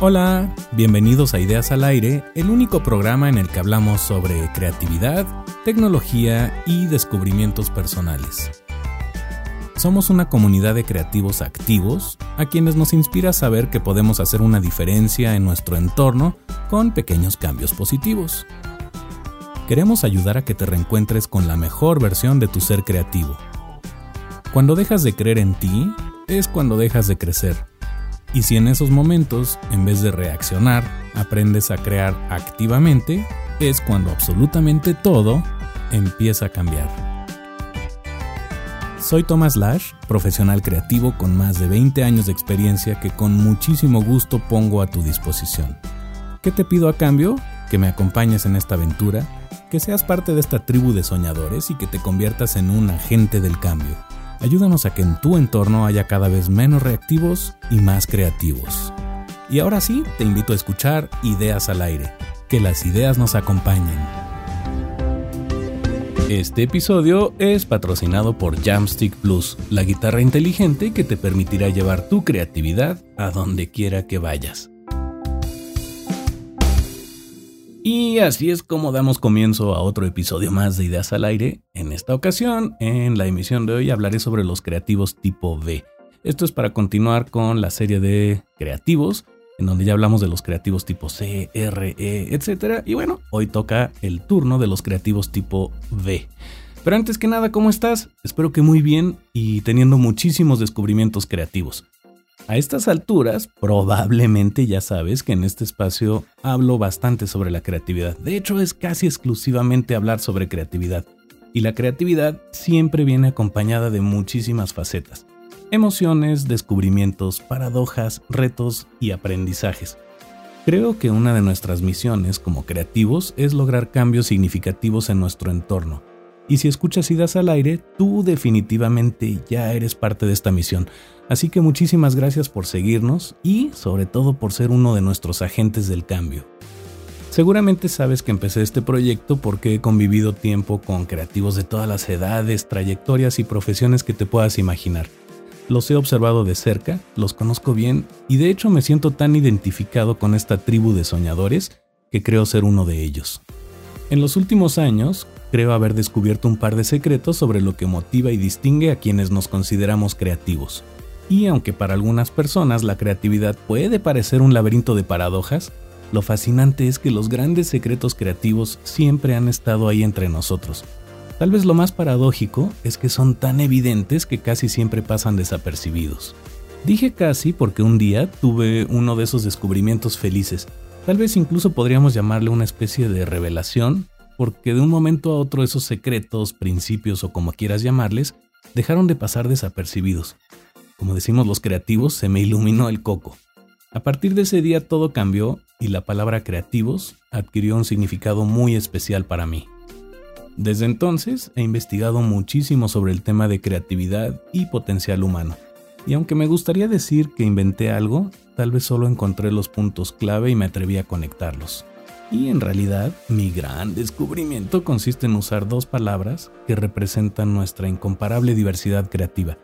Hola, bienvenidos a Ideas al Aire, el único programa en el que hablamos sobre creatividad, tecnología y descubrimientos personales. Somos una comunidad de creativos activos a quienes nos inspira saber que podemos hacer una diferencia en nuestro entorno con pequeños cambios positivos. Queremos ayudar a que te reencuentres con la mejor versión de tu ser creativo. Cuando dejas de creer en ti, es cuando dejas de crecer. Y si en esos momentos, en vez de reaccionar, aprendes a crear activamente, es cuando absolutamente todo empieza a cambiar. Soy Thomas Lash, profesional creativo con más de 20 años de experiencia que con muchísimo gusto pongo a tu disposición. ¿Qué te pido a cambio? Que me acompañes en esta aventura, que seas parte de esta tribu de soñadores y que te conviertas en un agente del cambio. Ayúdanos a que en tu entorno haya cada vez menos reactivos y más creativos. Y ahora sí, te invito a escuchar Ideas al Aire. Que las ideas nos acompañen. Este episodio es patrocinado por Jamstick Plus, la guitarra inteligente que te permitirá llevar tu creatividad a donde quiera que vayas. Y así es como damos comienzo a otro episodio más de Ideas al Aire. En esta ocasión, en la emisión de hoy, hablaré sobre los creativos tipo V. Esto es para continuar con la serie de creativos, en donde ya hablamos de los creativos tipo C, R, E, etc. Y bueno, hoy toca el turno de los creativos tipo V. Pero antes que nada, ¿cómo estás? Espero que muy bien y teniendo muchísimos descubrimientos creativos. A estas alturas, probablemente ya sabes que en este espacio hablo bastante sobre la creatividad. De hecho, es casi exclusivamente hablar sobre creatividad. Y la creatividad siempre viene acompañada de muchísimas facetas. Emociones, descubrimientos, paradojas, retos y aprendizajes. Creo que una de nuestras misiones como creativos es lograr cambios significativos en nuestro entorno. Y si escuchas Idas al aire, tú definitivamente ya eres parte de esta misión. Así que muchísimas gracias por seguirnos y sobre todo por ser uno de nuestros agentes del cambio. Seguramente sabes que empecé este proyecto porque he convivido tiempo con creativos de todas las edades, trayectorias y profesiones que te puedas imaginar. Los he observado de cerca, los conozco bien y de hecho me siento tan identificado con esta tribu de soñadores que creo ser uno de ellos. En los últimos años, creo haber descubierto un par de secretos sobre lo que motiva y distingue a quienes nos consideramos creativos. Y aunque para algunas personas la creatividad puede parecer un laberinto de paradojas, lo fascinante es que los grandes secretos creativos siempre han estado ahí entre nosotros. Tal vez lo más paradójico es que son tan evidentes que casi siempre pasan desapercibidos. Dije casi porque un día tuve uno de esos descubrimientos felices. Tal vez incluso podríamos llamarle una especie de revelación, porque de un momento a otro esos secretos, principios o como quieras llamarles, dejaron de pasar desapercibidos. Como decimos los creativos, se me iluminó el coco. A partir de ese día todo cambió y la palabra creativos adquirió un significado muy especial para mí. Desde entonces he investigado muchísimo sobre el tema de creatividad y potencial humano. Y aunque me gustaría decir que inventé algo, tal vez solo encontré los puntos clave y me atreví a conectarlos. Y en realidad, mi gran descubrimiento consiste en usar dos palabras que representan nuestra incomparable diversidad creativa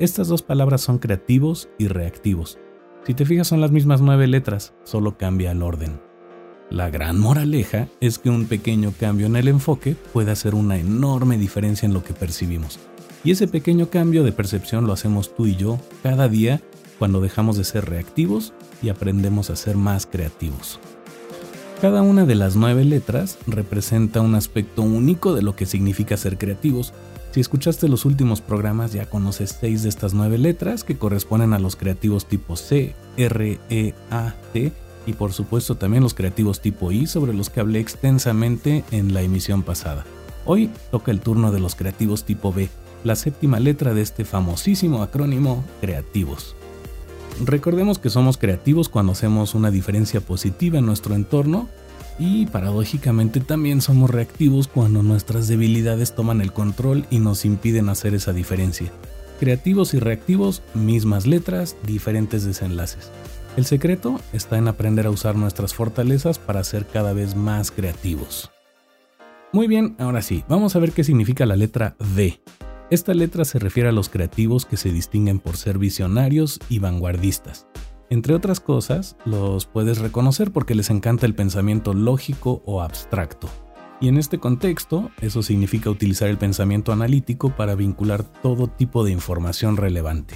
estas dos palabras son creativos y reactivos. Si te fijas son las mismas nueve letras, solo cambia el orden. La gran moraleja es que un pequeño cambio en el enfoque puede hacer una enorme diferencia en lo que percibimos. Y ese pequeño cambio de percepción lo hacemos tú y yo cada día cuando dejamos de ser reactivos y aprendemos a ser más creativos. Cada una de las nueve letras representa un aspecto único de lo que significa ser creativos. Si escuchaste los últimos programas ya conoces seis de estas nueve letras que corresponden a los creativos tipo C, R, E, A, T y por supuesto también los creativos tipo I sobre los que hablé extensamente en la emisión pasada. Hoy toca el turno de los creativos tipo B, la séptima letra de este famosísimo acrónimo creativos. Recordemos que somos creativos cuando hacemos una diferencia positiva en nuestro entorno y paradójicamente también somos reactivos cuando nuestras debilidades toman el control y nos impiden hacer esa diferencia. Creativos y reactivos, mismas letras, diferentes desenlaces. El secreto está en aprender a usar nuestras fortalezas para ser cada vez más creativos. Muy bien, ahora sí, vamos a ver qué significa la letra D. Esta letra se refiere a los creativos que se distinguen por ser visionarios y vanguardistas. Entre otras cosas, los puedes reconocer porque les encanta el pensamiento lógico o abstracto. Y en este contexto, eso significa utilizar el pensamiento analítico para vincular todo tipo de información relevante.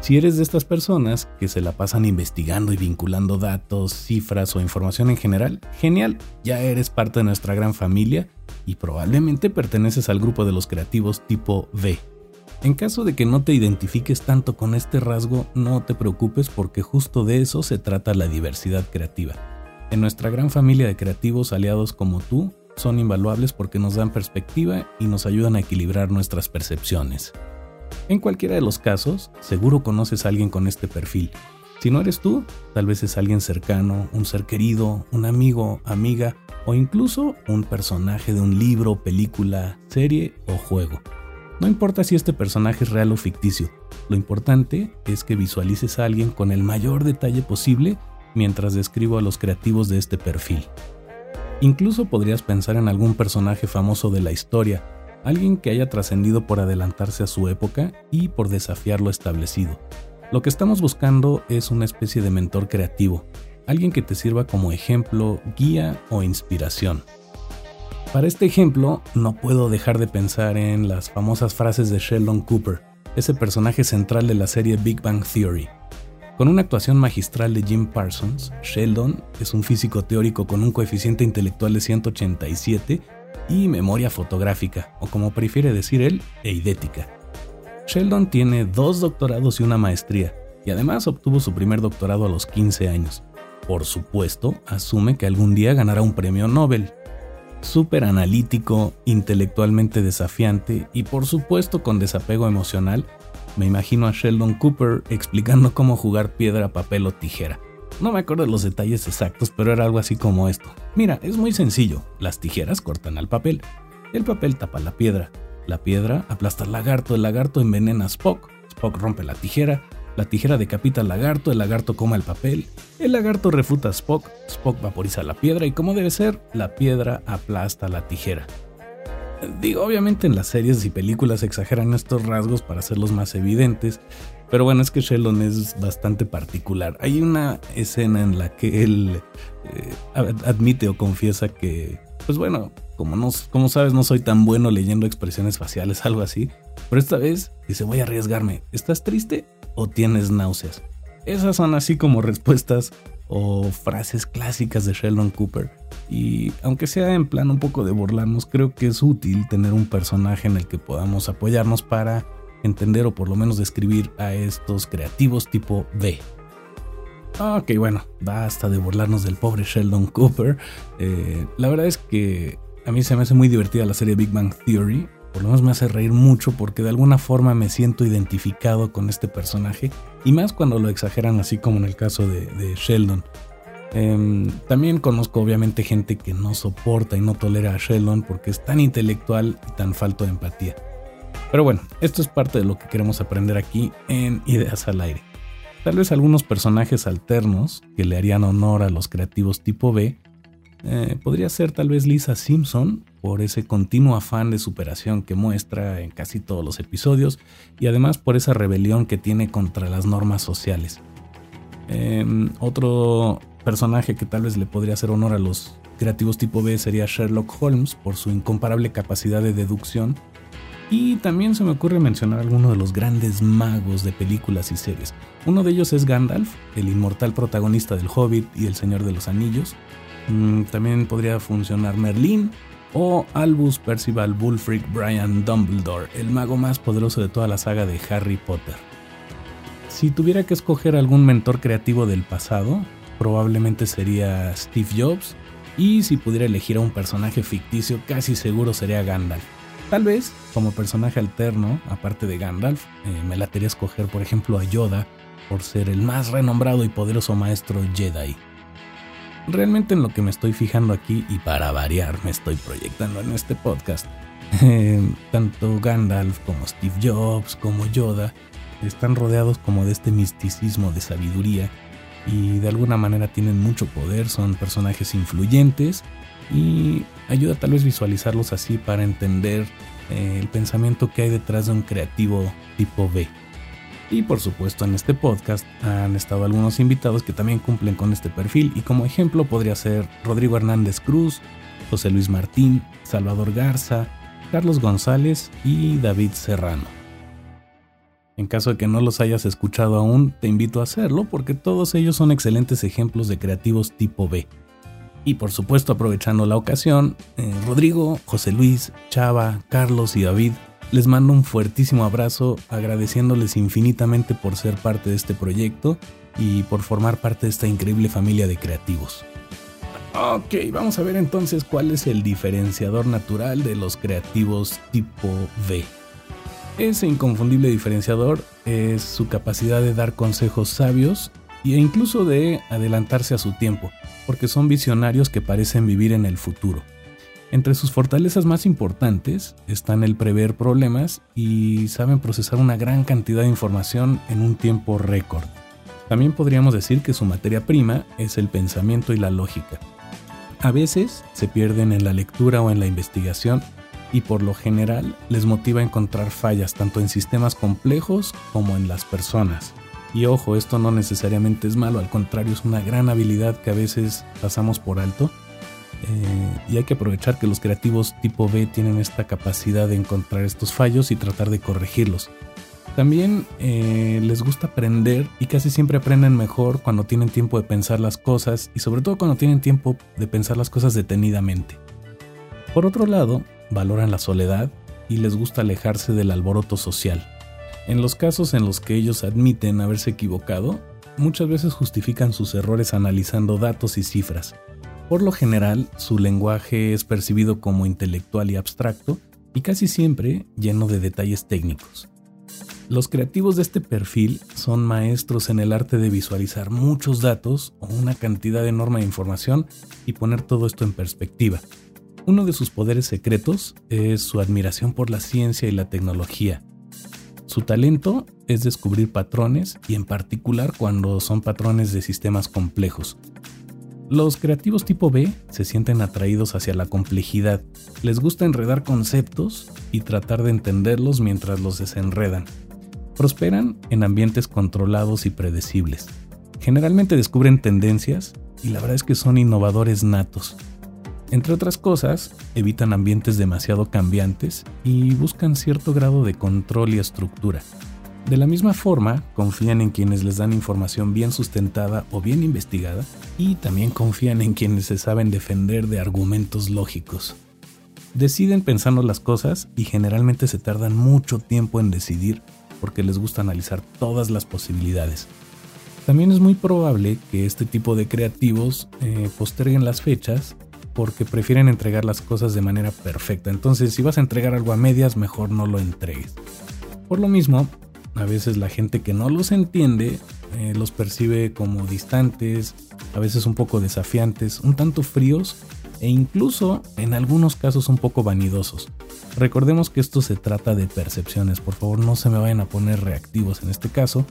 Si eres de estas personas que se la pasan investigando y vinculando datos, cifras o información en general, genial, ya eres parte de nuestra gran familia y probablemente perteneces al grupo de los creativos tipo V. En caso de que no te identifiques tanto con este rasgo, no te preocupes porque justo de eso se trata la diversidad creativa. En nuestra gran familia de creativos aliados como tú, son invaluables porque nos dan perspectiva y nos ayudan a equilibrar nuestras percepciones. En cualquiera de los casos, seguro conoces a alguien con este perfil. Si no eres tú, tal vez es alguien cercano, un ser querido, un amigo, amiga o incluso un personaje de un libro, película, serie o juego. No importa si este personaje es real o ficticio, lo importante es que visualices a alguien con el mayor detalle posible mientras describo a los creativos de este perfil. Incluso podrías pensar en algún personaje famoso de la historia, alguien que haya trascendido por adelantarse a su época y por desafiar lo establecido. Lo que estamos buscando es una especie de mentor creativo, alguien que te sirva como ejemplo, guía o inspiración. Para este ejemplo, no puedo dejar de pensar en las famosas frases de Sheldon Cooper, ese personaje central de la serie Big Bang Theory. Con una actuación magistral de Jim Parsons, Sheldon es un físico teórico con un coeficiente intelectual de 187 y memoria fotográfica, o como prefiere decir él, eidética. Sheldon tiene dos doctorados y una maestría, y además obtuvo su primer doctorado a los 15 años por supuesto, asume que algún día ganará un premio Nobel. Súper analítico, intelectualmente desafiante y por supuesto con desapego emocional, me imagino a Sheldon Cooper explicando cómo jugar piedra, papel o tijera. No me acuerdo de los detalles exactos, pero era algo así como esto. Mira, es muy sencillo. Las tijeras cortan al papel. El papel tapa la piedra. La piedra aplasta al lagarto. El lagarto envenena a Spock. Spock rompe la tijera. La tijera decapita al lagarto, el lagarto coma el papel, el lagarto refuta a Spock, Spock vaporiza la piedra y como debe ser, la piedra aplasta la tijera. Digo, obviamente en las series y películas exageran estos rasgos para hacerlos más evidentes, pero bueno, es que Sheldon es bastante particular. Hay una escena en la que él eh, admite o confiesa que, pues bueno, como, no, como sabes, no soy tan bueno leyendo expresiones faciales, algo así, pero esta vez dice, voy a arriesgarme. ¿Estás triste? o tienes náuseas. Esas son así como respuestas o frases clásicas de Sheldon Cooper. Y aunque sea en plan un poco de burlarnos, creo que es útil tener un personaje en el que podamos apoyarnos para entender o por lo menos describir a estos creativos tipo D. Ok, bueno, basta de burlarnos del pobre Sheldon Cooper. Eh, la verdad es que a mí se me hace muy divertida la serie Big Bang Theory por lo menos me hace reír mucho porque de alguna forma me siento identificado con este personaje y más cuando lo exageran así como en el caso de, Sheldon. Em, también conozco obviamente gente que no soporta y no tolera a Sheldon porque es tan intelectual y tan falto de empatía. Pero bueno, esto es parte de lo que queremos aprender aquí en Ideas al Aire. Tal vez algunos personajes alternos que le harían honor a los creativos tipo B eh, podría ser tal vez Lisa Simpson por ese continuo afán de superación que muestra en casi todos los episodios y además por esa rebelión que tiene contra las normas sociales. Em, otro personaje que tal vez le podría hacer honor a los creativos tipo B sería Sherlock Holmes por su incomparable capacidad de deducción Y también se me ocurre mencionar algunos de los grandes magos de películas y series. Uno de ellos es Gandalf, el inmortal protagonista del Hobbit y El Señor de los Anillos. Mm, también podría funcionar Merlín o Albus Percival Bullfreak Brian Dumbledore, el mago más poderoso de toda la saga de Harry Potter. Si tuviera que escoger algún mentor creativo del pasado, probablemente sería Steve Jobs, y si pudiera elegir a un personaje ficticio, casi seguro sería Gandalf. Tal vez, como personaje alterno, aparte de Gandalf, eh, me latería escoger, por ejemplo, a Yoda, por ser el más renombrado y poderoso maestro Jedi. Realmente en lo que me estoy fijando aquí, y para variar me estoy proyectando en este podcast, eh, tanto Gandalf como Steve Jobs como Yoda están rodeados como de este misticismo de sabiduría y de alguna manera tienen mucho poder, son personajes influyentes y ayuda tal vez visualizarlos así para entender eh, el pensamiento que hay detrás de un creativo tipo B. Y por supuesto en este podcast han estado algunos invitados que también cumplen con este perfil y como ejemplo podría ser Rodrigo Hernández Cruz, José Luis Martín, Salvador Garza, Carlos González y David Serrano. En caso de que no los hayas escuchado aún, te invito a hacerlo porque todos ellos son excelentes ejemplos de creativos tipo B. Y por supuesto, aprovechando la ocasión, eh, Rodrigo, José Luis, Chava, Carlos y David, les mando un fuertísimo abrazo agradeciéndoles infinitamente por ser parte de este proyecto y por formar parte de esta increíble familia de creativos. Ok, vamos a ver entonces cuál es el diferenciador natural de los creativos tipo B. Ese inconfundible diferenciador es su capacidad de dar consejos sabios e incluso de adelantarse a su tiempo, porque son visionarios que parecen vivir en el futuro. Entre sus fortalezas más importantes están el prever problemas y saben procesar una gran cantidad de información en un tiempo récord. También podríamos decir que su materia prima es el pensamiento y la lógica. A veces se pierden en la lectura o en la investigación y por lo general les motiva a encontrar fallas tanto en sistemas complejos como en las personas. Y ojo, esto no necesariamente es malo, al contrario es una gran habilidad que a veces pasamos por alto. Eh, y hay que aprovechar que los creativos tipo B tienen esta capacidad de encontrar estos fallos y tratar de corregirlos. También eh, les gusta aprender y casi siempre aprenden mejor cuando tienen tiempo de pensar las cosas y sobre todo cuando tienen tiempo de pensar las cosas detenidamente. Por otro lado, valoran la soledad y les gusta alejarse del alboroto social. En los casos en los que ellos admiten haberse equivocado, muchas veces justifican sus errores analizando datos y cifras. Por lo general, su lenguaje es percibido como intelectual y abstracto y casi siempre lleno de detalles técnicos. Los creativos de este perfil son maestros en el arte de visualizar muchos datos o una cantidad enorme de información y poner todo esto en perspectiva. Uno de sus poderes secretos es su admiración por la ciencia y la tecnología. Su talento es descubrir patrones y en particular cuando son patrones de sistemas complejos. Los creativos tipo B se sienten atraídos hacia la complejidad, les gusta enredar conceptos y tratar de entenderlos mientras los desenredan. Prosperan en ambientes controlados y predecibles. Generalmente descubren tendencias y la verdad es que son innovadores natos. Entre otras cosas, evitan ambientes demasiado cambiantes y buscan cierto grado de control y estructura. De la misma forma, confían en quienes les dan información bien sustentada o bien investigada y también confían en quienes se saben defender de argumentos lógicos. Deciden pensando las cosas y generalmente se tardan mucho tiempo en decidir porque les gusta analizar todas las posibilidades. También es muy probable que este tipo de creativos eh, posterguen las fechas porque prefieren entregar las cosas de manera perfecta. Entonces, si vas a entregar algo a medias, mejor no lo entregues. Por lo mismo, a veces la gente que no los entiende eh, los percibe como distantes, a veces un poco desafiantes, un tanto fríos e incluso en algunos casos un poco vanidosos. Recordemos que esto se trata de percepciones, por favor no se me vayan a poner reactivos en este caso,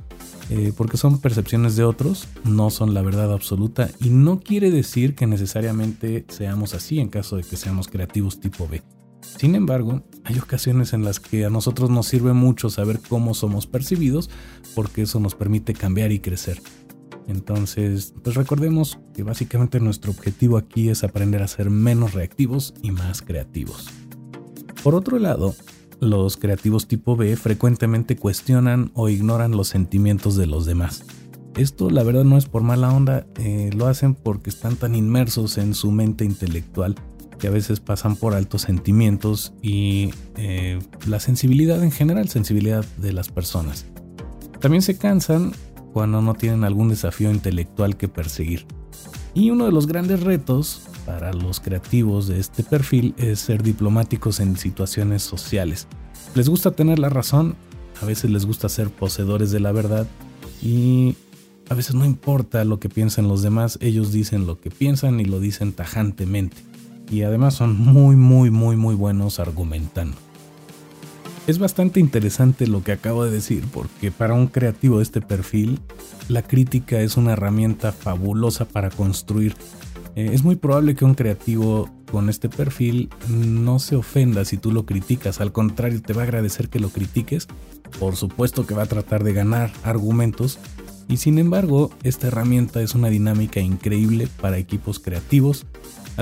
eh, porque son percepciones de otros, no son la verdad absoluta y no quiere decir que necesariamente seamos así en caso de que seamos creativos tipo B. Sin embargo, hay ocasiones en las que a nosotros nos sirve mucho saber cómo somos percibidos porque eso nos permite cambiar y crecer. Entonces, pues recordemos que básicamente nuestro objetivo aquí es aprender a ser menos reactivos y más creativos. Por otro lado, los creativos tipo B frecuentemente cuestionan o ignoran los sentimientos de los demás. Esto la verdad no es por mala onda, eh, lo hacen porque están tan inmersos en su mente intelectual que a veces pasan por altos sentimientos y eh, la sensibilidad en general, sensibilidad de las personas. También se cansan cuando no tienen algún desafío intelectual que perseguir. Y uno de los grandes retos para los creativos de este perfil es ser diplomáticos en situaciones sociales. Les gusta tener la razón, a veces les gusta ser poseedores de la verdad y a veces no importa lo que piensen los demás, ellos dicen lo que piensan y lo dicen tajantemente. Y además son muy, muy, muy, muy buenos argumentando. Es bastante interesante lo que acabo de decir porque para un creativo de este perfil, la crítica es una herramienta fabulosa para construir. Eh, es muy probable que un creativo con este perfil no se ofenda si tú lo criticas, al contrario te va a agradecer que lo critiques, por supuesto que va a tratar de ganar argumentos. Y sin embargo esta herramienta es una dinámica increíble para equipos creativos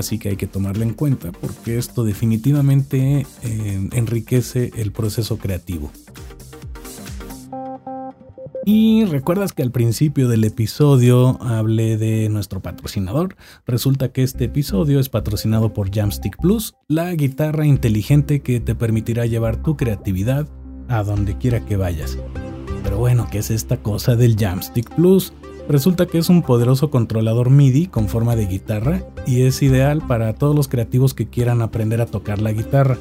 Así que hay que tomarla en cuenta porque esto definitivamente eh, enriquece el proceso creativo. Y recuerdas que al principio del episodio hablé de nuestro patrocinador. Resulta que este episodio es patrocinado por Jamstick Plus, la guitarra inteligente que te permitirá llevar tu creatividad a donde quiera que vayas. Pero bueno, ¿qué es esta cosa del Jamstick Plus? Resulta que es un poderoso controlador MIDI con forma de guitarra y es ideal para todos los creativos que quieran aprender a tocar la guitarra.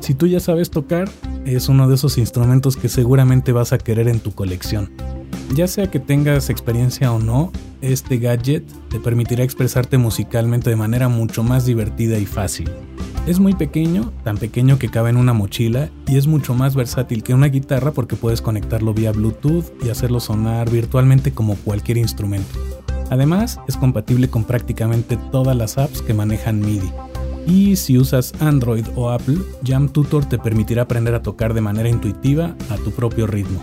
Si tú ya sabes tocar, es uno de esos instrumentos que seguramente vas a querer en tu colección. Ya sea que tengas experiencia o no, este gadget te permitirá expresarte musicalmente de manera mucho más divertida y fácil. Es muy pequeño, tan pequeño que cabe en una mochila y es mucho más versátil que una guitarra porque puedes conectarlo vía Bluetooth y hacerlo sonar virtualmente como cualquier instrumento. Además, es compatible con prácticamente todas las apps que manejan MIDI. Y si usas Android o Apple, Jam Tutor te permitirá aprender a tocar de manera intuitiva a tu propio ritmo.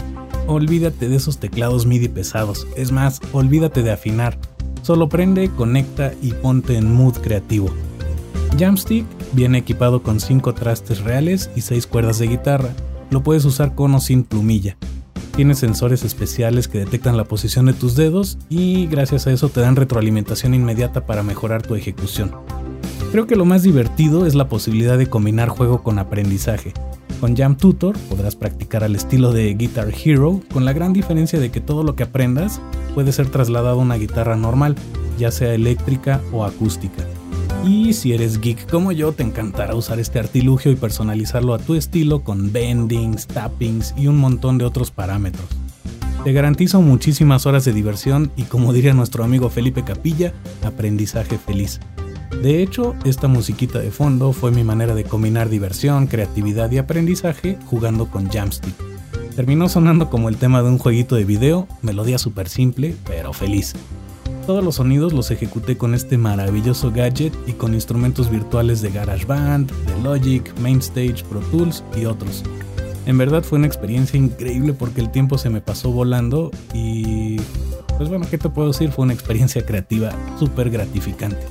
Olvídate de esos teclados MIDI pesados, es más, olvídate de afinar. Solo prende, conecta y ponte en mood creativo. Jamstick viene equipado con 5 trastes reales y 6 cuerdas de guitarra. Lo puedes usar con o sin plumilla. Tiene sensores especiales que detectan la posición de tus dedos y gracias a eso te dan retroalimentación inmediata para mejorar tu ejecución. Creo que lo más divertido es la posibilidad de combinar juego con aprendizaje. Con Jam Tutor podrás practicar al estilo de Guitar Hero, con la gran diferencia de que todo lo que aprendas puede ser trasladado a una guitarra normal, ya sea eléctrica o acústica. Y si eres geek como yo, te encantará usar este artilugio y personalizarlo a tu estilo con bendings, tappings y un montón de otros parámetros. Te garantizo muchísimas horas de diversión y como diría nuestro amigo Felipe Capilla, aprendizaje feliz. De hecho, esta musiquita de fondo fue mi manera de combinar diversión, creatividad y aprendizaje jugando con Jamstick. Terminó sonando como el tema de un jueguito de video, melodía súper simple, pero feliz. Todos los sonidos los ejecuté con este maravilloso gadget y con instrumentos virtuales de GarageBand, de Logic, Mainstage, Pro Tools y otros. En verdad fue una experiencia increíble porque el tiempo se me pasó volando y pues bueno, ¿qué te puedo decir? Fue una experiencia creativa súper gratificante.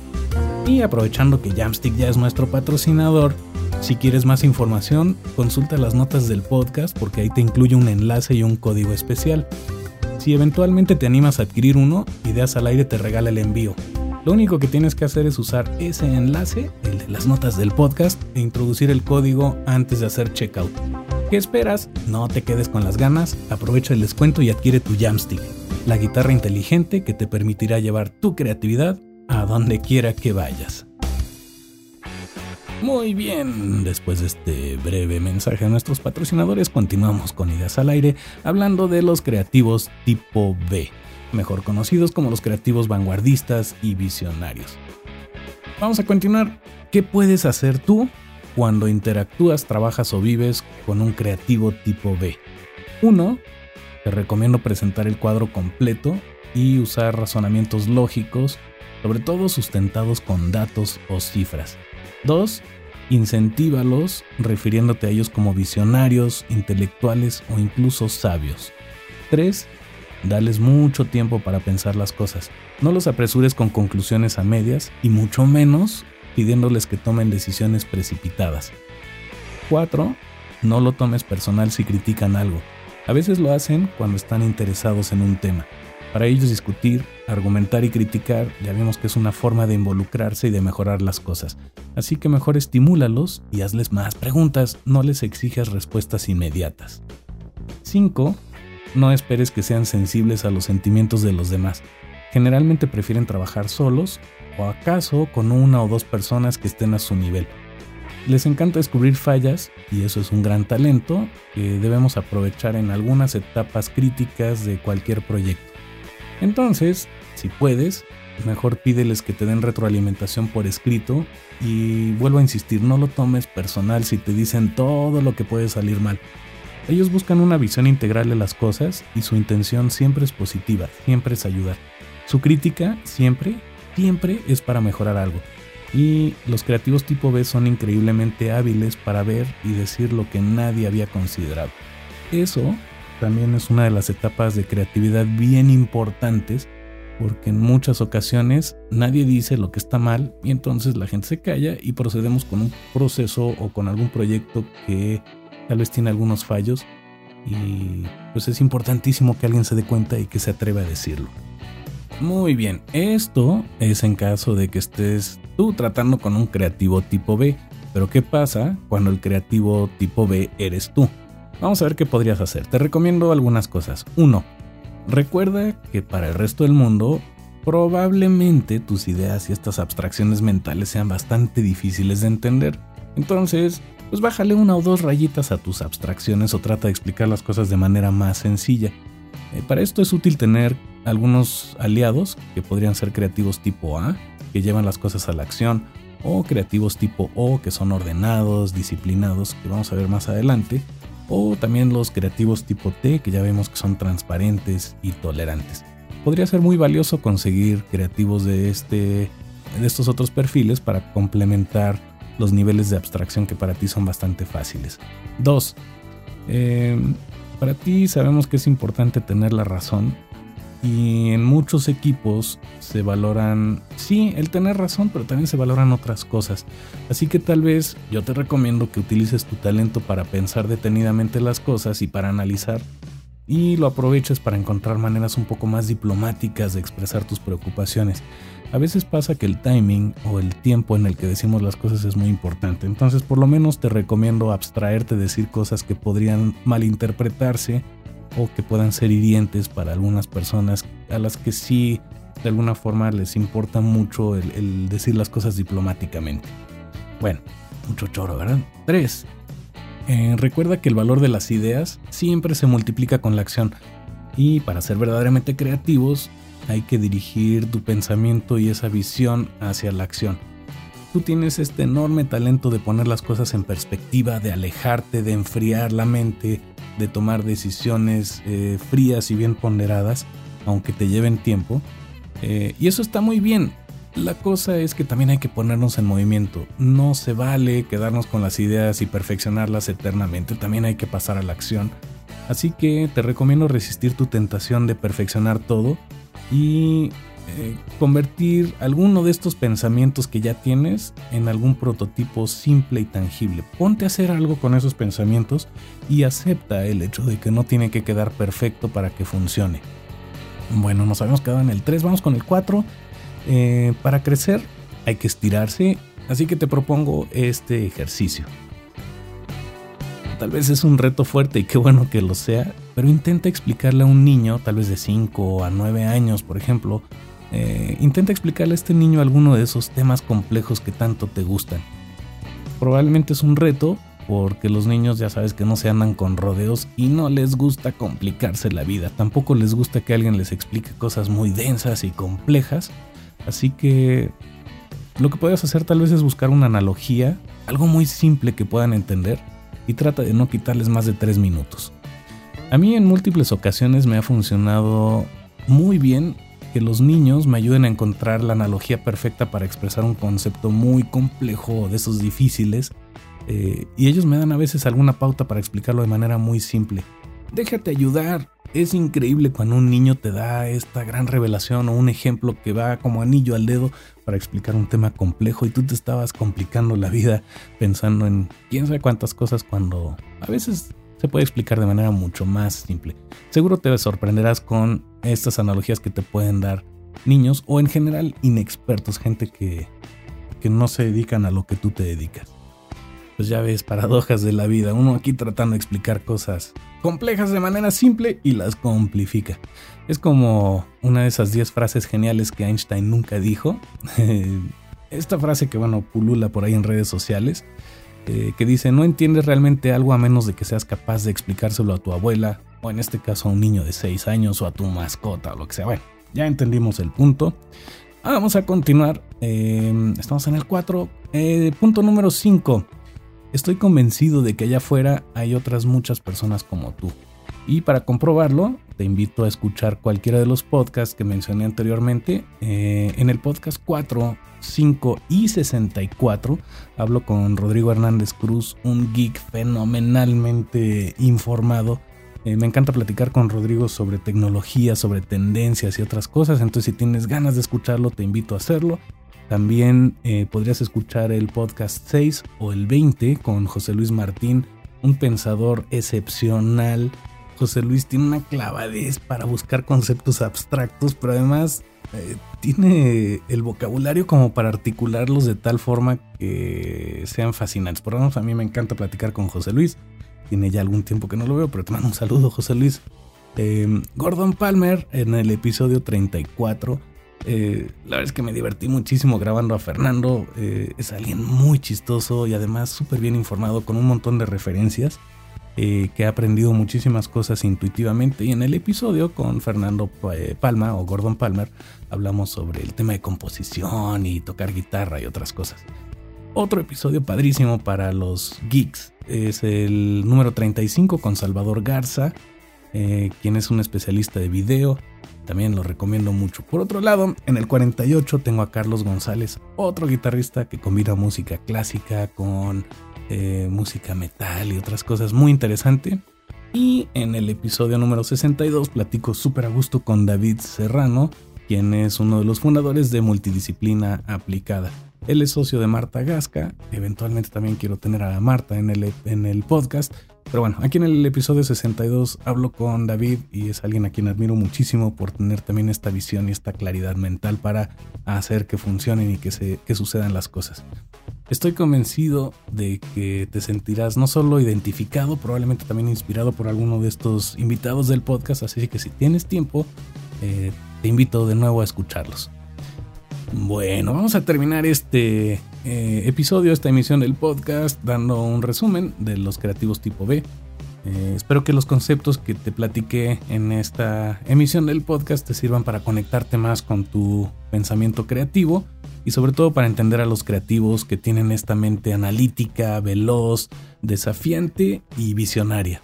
Y aprovechando que Jamstick ya es nuestro patrocinador, si quieres más información, consulta las notas del podcast porque ahí te incluye un enlace y un código especial. Si eventualmente te animas a adquirir uno, Ideas al Aire te regala el envío. Lo único que tienes que hacer es usar ese enlace, el de las notas del podcast, e introducir el código antes de hacer checkout. ¿Qué esperas? No te quedes con las ganas, aprovecha el descuento y adquiere tu Jamstick, la guitarra inteligente que te permitirá llevar tu creatividad a donde quiera que vayas. Muy bien, después de este breve mensaje a nuestros patrocinadores, continuamos con Ideas al Aire, hablando de los creativos tipo B, mejor conocidos como los creativos vanguardistas y visionarios. Vamos a continuar. ¿Qué puedes hacer tú cuando interactúas, trabajas o vives con un creativo tipo B? Uno, Te recomiendo presentar el cuadro completo y usar razonamientos lógicos, sobre todo sustentados con datos o cifras. 2. Incentívalos refiriéndote a ellos como visionarios, intelectuales o incluso sabios. 3. Dales mucho tiempo para pensar las cosas. No los apresures con conclusiones a medias y mucho menos pidiéndoles que tomen decisiones precipitadas. 4. no lo tomes personal si critican algo. A veces lo hacen cuando están interesados en un tema. Para ellos discutir, argumentar y criticar ya vemos que es una forma de involucrarse y de mejorar las cosas. Así que mejor estimúlalos y hazles más preguntas, no les exijas respuestas inmediatas. 5. No esperes que sean sensibles a los sentimientos de los demás. Generalmente prefieren trabajar solos o acaso con una o dos personas que estén a su nivel. Les encanta descubrir fallas y eso es un gran talento que debemos aprovechar en algunas etapas críticas de cualquier proyecto. Entonces, si puedes, mejor pídeles que te den retroalimentación por escrito y vuelvo a insistir, no lo tomes personal si te dicen todo lo que puede salir mal. Ellos buscan una visión integral de las cosas y su intención siempre es positiva, siempre es ayudar. Su crítica siempre, siempre es para mejorar algo. Y los creativos tipo B son increíblemente hábiles para ver y decir lo que nadie había considerado. Eso también es una de las etapas de creatividad bien importantes porque en muchas ocasiones nadie dice lo que está mal y entonces la gente se calla y procedemos con un proceso o con algún proyecto que tal vez tiene algunos fallos y pues es importantísimo que alguien se dé cuenta y que se atreva a decirlo. Muy bien, esto es en caso de que estés tú tratando con un creativo tipo B, pero ¿qué pasa cuando el creativo tipo B eres tú? Vamos a ver qué podrías hacer. Te recomiendo algunas cosas. 1. Recuerda que para el resto del mundo probablemente tus ideas y estas abstracciones mentales sean bastante difíciles de entender. Entonces, pues bájale una o dos rayitas a tus abstracciones o trata de explicar las cosas de manera más sencilla. Eh, para esto es útil tener algunos aliados que podrían ser creativos tipo A, que llevan las cosas a la acción, o creativos tipo O, que son ordenados, disciplinados, que vamos a ver más adelante, o también los creativos tipo T que ya vemos que son transparentes y tolerantes. Podría ser muy valioso conseguir creativos de, este, de estos otros perfiles para complementar los niveles de abstracción que para ti son bastante fáciles. 2. Eh, para ti sabemos que es importante tener la razón y en muchos equipos se valoran, sí, el tener razón, pero también se valoran otras cosas. Así que tal vez yo te recomiendo que utilices tu talento para pensar detenidamente las cosas y para analizar y lo aproveches para encontrar maneras un poco más diplomáticas de expresar tus preocupaciones. A veces pasa que el timing o el tiempo en el que decimos las cosas es muy importante, entonces por lo menos te recomiendo abstraerte de decir cosas que podrían malinterpretarse o que puedan ser hirientes para algunas personas a las que sí de alguna forma les importa mucho el, decir las cosas diplomáticamente. Bueno, mucho choro, ¿verdad? 3. Eh, recuerda que el valor de las ideas siempre se multiplica con la acción y para ser verdaderamente creativos hay que dirigir tu pensamiento y esa visión hacia la acción. Tú tienes este enorme talento de poner las cosas en perspectiva, de alejarte, de enfriar la mente, de tomar decisiones eh, frías y bien ponderadas, aunque te lleven tiempo. Eh, y eso está muy bien. La cosa es que también hay que ponernos en movimiento. No se vale quedarnos con las ideas y perfeccionarlas eternamente. También hay que pasar a la acción. Así que te recomiendo resistir tu tentación de perfeccionar todo y eh, convertir alguno de estos pensamientos que ya tienes en algún prototipo simple y tangible. Ponte a hacer algo con esos pensamientos y acepta el hecho de que no tiene que quedar perfecto para que funcione. Bueno, nos habíamos quedado en el 3, vamos con el 4. Eh, para crecer hay que estirarse, así que te propongo este ejercicio. Tal vez es un reto fuerte y qué bueno que lo sea, pero intenta explicarle a un niño, tal vez de 5 a 9 años, por ejemplo, eh, intenta explicarle a este niño alguno de esos temas complejos que tanto te gustan. Probablemente es un reto porque los niños ya sabes que no se andan con rodeos y no les gusta complicarse la vida. Tampoco les gusta que alguien les explique cosas muy densas y complejas. Así que lo que puedes hacer tal vez es buscar una analogía, algo muy simple que puedan entender y trata de no quitarles más de tres minutos. A mí en múltiples ocasiones me ha funcionado muy bien que los niños me ayuden a encontrar la analogía perfecta para expresar un concepto muy complejo de esos difíciles eh, y ellos me dan a veces alguna pauta para explicarlo de manera muy simple. Déjate ayudar, es increíble cuando un niño te da esta gran revelación o un ejemplo que va como anillo al dedo para explicar un tema complejo y tú te estabas complicando la vida pensando en quién sabe cuántas cosas cuando a veces se puede explicar de manera mucho más simple. Seguro te sorprenderás con estas analogías que te pueden dar niños o en general inexpertos, gente que, que no se dedican a lo que tú te dedicas. Pues ya ves, paradojas de la vida, uno aquí tratando de explicar cosas complejas de manera simple y las complifica. Es como una de esas 10 frases geniales que Einstein nunca dijo. Esta frase que, bueno, pulula por ahí en redes sociales que dice, no entiendes realmente algo a menos de que seas capaz de explicárselo a tu abuela, o en este caso a un niño de 6 años, o a tu mascota, o lo que sea. Bueno, ya entendimos el punto. vamos a continuar. Eh, estamos en el 4. Eh, punto número 5. Estoy convencido de que allá afuera hay otras muchas personas como tú. Y para comprobarlo, te invito a escuchar cualquiera de los podcasts que mencioné anteriormente. en el podcast 4 5 y 64. Hablo con Rodrigo Hernández Cruz, un geek fenomenalmente informado. Eh, me encanta platicar con Rodrigo sobre tecnología, sobre tendencias y otras cosas. Entonces, si tienes ganas de escucharlo, te invito a hacerlo. También eh, podrías escuchar el podcast 6 o el 20 con José Luis Martín, un pensador excepcional. José Luis tiene una clavadez para buscar conceptos abstractos, pero además eh, tiene el vocabulario como para articularlos de tal forma que sean fascinantes. Por lo menos a mí me encanta platicar con José Luis. Tiene ya algún tiempo que no lo veo, pero te mando un saludo, José Luis. Eh, Gordon Palmer en el episodio 34. Eh, la verdad es que me divertí muchísimo grabando a Fernando. es alguien muy chistoso y además súper bien informado con un montón de referencias. Eh, que ha aprendido muchísimas cosas intuitivamente y en el episodio con Fernando eh, Palma o Gordon Palmer hablamos sobre el tema de composición y tocar guitarra y otras cosas. Otro episodio padrísimo para los geeks es el número 35 con Salvador Garza, eh, quien es un especialista de video. También lo recomiendo mucho. Por otro lado, en el 48 tengo a Carlos González, otro guitarrista que combina música clásica con eh, música metal y otras cosas muy interesante. Y en el episodio número 62 platico súper a gusto con David Serrano, quien es uno de los fundadores de Multidisciplina Aplicada. Él es socio de Marta Gasca, eventualmente también quiero tener a Marta en el, en el podcast, pero bueno, aquí en el episodio 62 hablo con David y es alguien a quien admiro muchísimo por tener también esta visión y esta claridad mental para hacer que funcionen y que, se, que sucedan las cosas. Estoy convencido de que te sentirás no solo identificado, probablemente también inspirado por alguno de estos invitados del podcast, así que si tienes tiempo, eh, te invito de nuevo a escucharlos. Bueno, vamos a terminar este eh, episodio, esta emisión del podcast, dando un resumen de los creativos tipo B. Eh, espero que los conceptos que te platiqué en esta emisión del podcast te sirvan para conectarte más con tu pensamiento creativo y sobre todo para entender a los creativos que tienen esta mente analítica, veloz, desafiante y visionaria.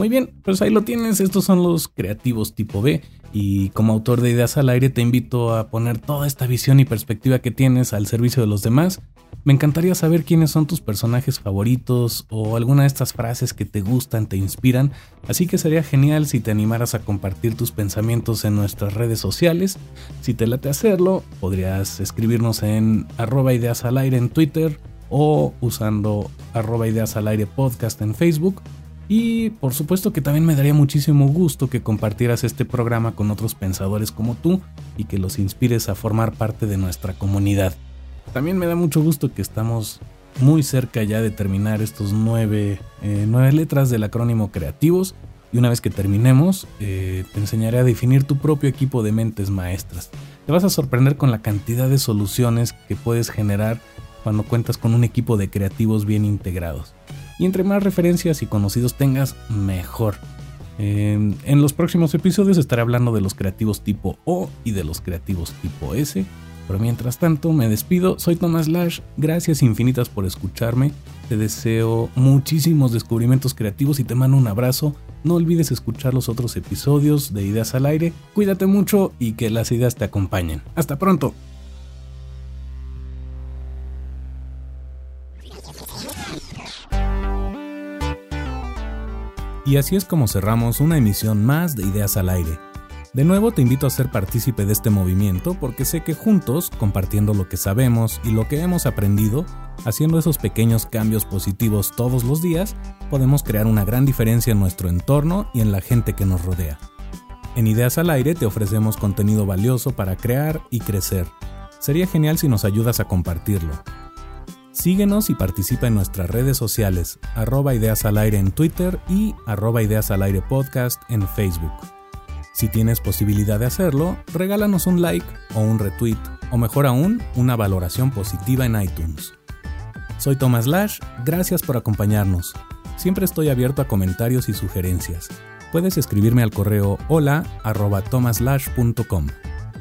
Muy bien, pues ahí lo tienes, estos son los creativos tipo B y como autor de Ideas al Aire te invito a poner toda esta visión y perspectiva que tienes al servicio de los demás me encantaría saber quiénes son tus personajes favoritos o alguna de estas frases que te gustan, te inspiran, así que sería genial si te animaras a compartir tus pensamientos en nuestras redes sociales. Si te late hacerlo, podrías escribirnos en arroba ideas al aire en Twitter o usando arroba ideas al aire podcast en Facebook. Y por supuesto que también me daría muchísimo gusto que compartieras este programa con otros pensadores como tú y que los inspires a formar parte de nuestra comunidad. También me da mucho gusto que estamos muy cerca ya de terminar estos nueve, eh, letras del acrónimo creativos. Y una vez que terminemos, eh, te enseñaré a definir tu propio equipo de mentes maestras. Te vas a sorprender con la cantidad de soluciones que puedes generar cuando cuentas con un equipo de creativos bien integrados. Y entre más referencias y conocidos tengas, mejor. en los próximos episodios estaré hablando de los creativos tipo O y de los creativos tipo S pero mientras tanto, me despido. Soy Tomás Lash. Gracias infinitas por escucharme. Te deseo muchísimos descubrimientos creativos y te mando un abrazo. No olvides escuchar los otros episodios de Ideas al Aire. Cuídate mucho y que las ideas te acompañen. Hasta pronto. Y así es como cerramos una emisión más de Ideas al Aire. De nuevo te invito a ser partícipe de este movimiento porque sé que juntos, compartiendo lo que sabemos y lo que hemos aprendido, haciendo esos pequeños cambios positivos todos los días, podemos crear una gran diferencia en nuestro entorno y en la gente que nos rodea. En Ideas al Aire te ofrecemos contenido valioso para crear y crecer. Sería genial si nos ayudas a compartirlo. Síguenos y participa en nuestras redes sociales, arroba ideas al aire en Twitter y arroba ideas al aire podcast en Facebook. Si tienes posibilidad de hacerlo, regálanos un like o un retweet, o mejor aún, una valoración positiva en iTunes. Soy Thomas Lash, gracias por acompañarnos. Siempre estoy abierto a comentarios y sugerencias. Puedes escribirme al correo hola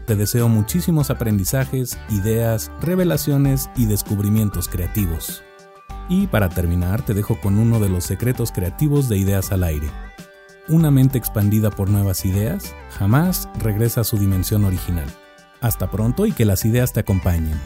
Te deseo muchísimos aprendizajes, ideas, revelaciones y descubrimientos creativos. Y para terminar, te dejo con uno de los secretos creativos de Ideas al Aire. Una mente expandida por nuevas ideas jamás regresa a su dimensión original. Hasta pronto y que las ideas te acompañen.